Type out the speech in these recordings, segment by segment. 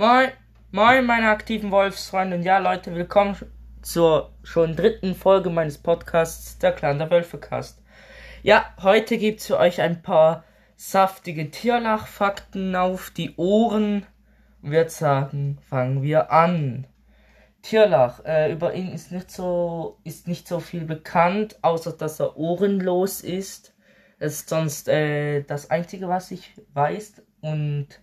Moin, moin meine aktiven Wolfsfreunde und ja Leute, willkommen zur schon dritten Folge meines Podcasts, der Clan der Wölfecast. Ja, heute gibt's für euch ein paar saftige Tierlachfakten auf die Ohren. Und wir sagen, fangen wir an. Tierlach, äh, über ihn ist nicht so, ist nicht so viel bekannt, außer dass er ohrenlos ist. Das ist sonst äh, das Einzige, was ich weiß. Und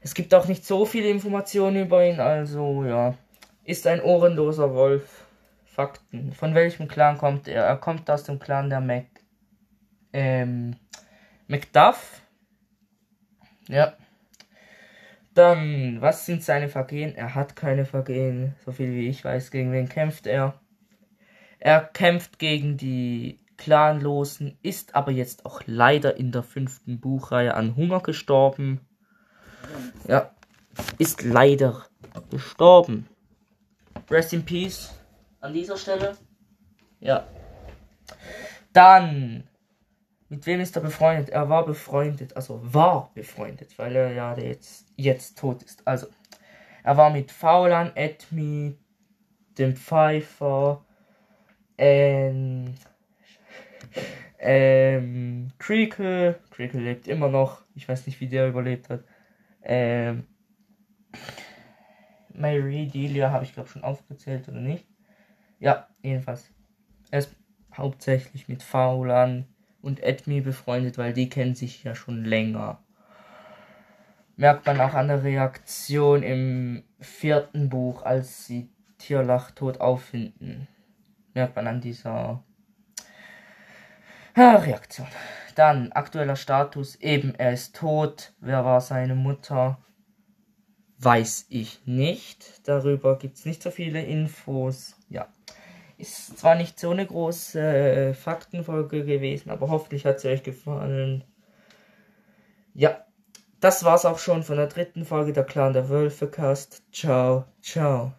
es gibt auch nicht so viele Informationen über ihn, also ja. Ist ein ohrenloser Wolf. Fakten. Von welchem Clan kommt er? Er kommt aus dem Clan der Mac. Ähm, Macduff. Ja. Dann, was sind seine Vergehen? Er hat keine Vergehen, so viel wie ich weiß. Gegen wen kämpft er? Er kämpft gegen die Clanlosen, ist aber jetzt auch leider in der fünften Buchreihe an Hunger gestorben. Ja, ist leider gestorben. Rest in Peace an dieser Stelle. Ja. Dann, mit wem ist er befreundet? Er war befreundet, also war befreundet, weil er ja jetzt, jetzt tot ist. Also, er war mit Faulan, Edmi, dem Pfeifer, ähm, ähm, Creakle, Creakle lebt immer noch, ich weiß nicht, wie der überlebt hat. Ähm, Mary, Delia habe ich glaube schon aufgezählt oder nicht. Ja, jedenfalls. Er ist hauptsächlich mit Faulan und Edmi befreundet, weil die kennen sich ja schon länger. Merkt man auch an der Reaktion im vierten Buch, als sie Tierlach tot auffinden. Merkt man an dieser ja, Reaktion. Dann aktueller Status, eben er ist tot. Wer war seine Mutter? Weiß ich nicht. Darüber gibt es nicht so viele Infos. Ja. Ist zwar nicht so eine große äh, Faktenfolge gewesen, aber hoffentlich hat sie euch gefallen. Ja. Das war's auch schon von der dritten Folge der Clan der Wölfecast. Ciao, ciao.